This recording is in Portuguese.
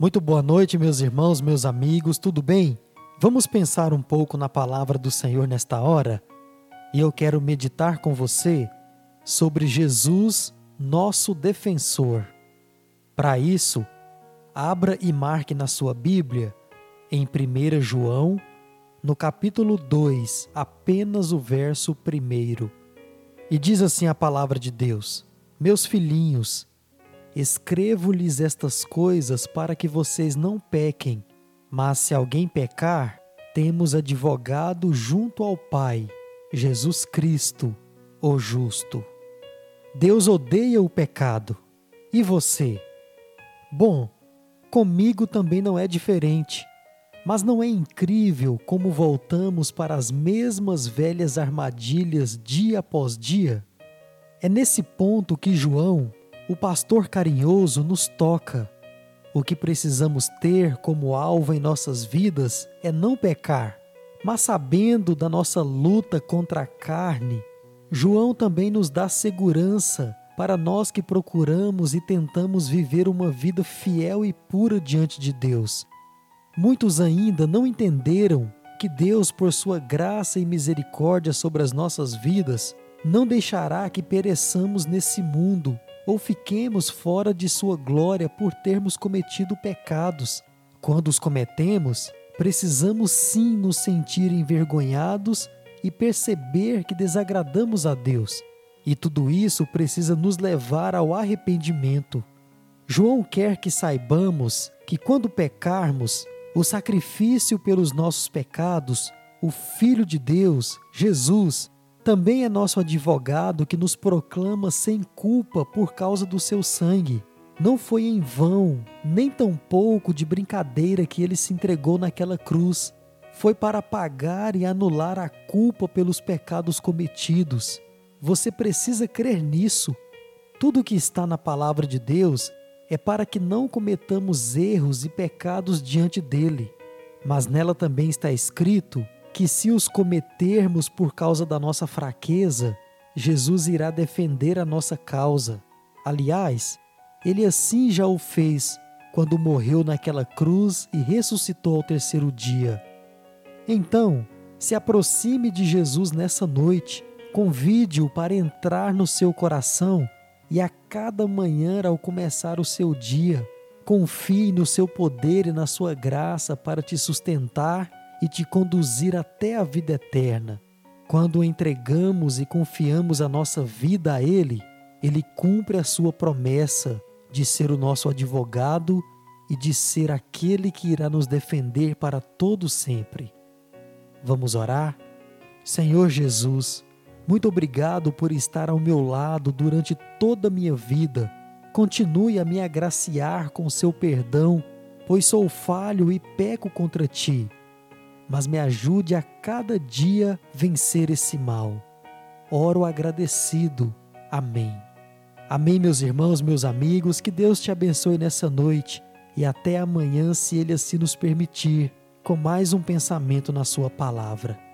Muito boa noite, meus irmãos, meus amigos, tudo bem? Vamos pensar um pouco na palavra do Senhor nesta hora? E eu quero meditar com você sobre Jesus, nosso defensor. Para isso, abra e marque na sua Bíblia, em 1 João, no capítulo 2, apenas o verso 1. E diz assim a palavra de Deus: Meus filhinhos, escrevo-lhes estas coisas para que vocês não pequem. Mas se alguém pecar, temos advogado junto ao Pai, Jesus Cristo, o justo. Deus odeia o pecado. E você? Bom, comigo também não é diferente. Mas não é incrível como voltamos para as mesmas velhas armadilhas dia após dia? É nesse ponto que João, o pastor carinhoso, nos toca. O que precisamos ter como alvo em nossas vidas é não pecar, mas sabendo da nossa luta contra a carne, João também nos dá segurança para nós que procuramos e tentamos viver uma vida fiel e pura diante de Deus. Muitos ainda não entenderam que Deus, por sua graça e misericórdia sobre as nossas vidas, não deixará que pereçamos nesse mundo ou fiquemos fora de sua glória por termos cometido pecados. Quando os cometemos, precisamos sim nos sentir envergonhados e perceber que desagradamos a Deus. E tudo isso precisa nos levar ao arrependimento. João quer que saibamos que quando pecarmos, o sacrifício pelos nossos pecados, o Filho de Deus, Jesus, também é nosso advogado que nos proclama sem culpa por causa do seu sangue. Não foi em vão, nem tampouco de brincadeira que ele se entregou naquela cruz. Foi para pagar e anular a culpa pelos pecados cometidos. Você precisa crer nisso. Tudo que está na palavra de Deus é para que não cometamos erros e pecados diante dele. Mas nela também está escrito que, se os cometermos por causa da nossa fraqueza, Jesus irá defender a nossa causa. Aliás, ele assim já o fez quando morreu naquela cruz e ressuscitou ao terceiro dia. Então, se aproxime de Jesus nessa noite, convide-o para entrar no seu coração e a cada manhã, ao começar o seu dia, confie no seu poder e na sua graça para te sustentar e te conduzir até a vida eterna. Quando entregamos e confiamos a nossa vida a Ele, Ele cumpre a sua promessa de ser o nosso advogado e de ser aquele que irá nos defender para todo sempre. Vamos orar? Senhor Jesus, muito obrigado por estar ao meu lado durante toda a minha vida. Continue a me agraciar com seu perdão, pois sou falho e peco contra ti. Mas me ajude a cada dia vencer esse mal. Oro agradecido. Amém. Amém, meus irmãos, meus amigos. Que Deus te abençoe nessa noite e até amanhã, se Ele assim nos permitir, com mais um pensamento na Sua palavra.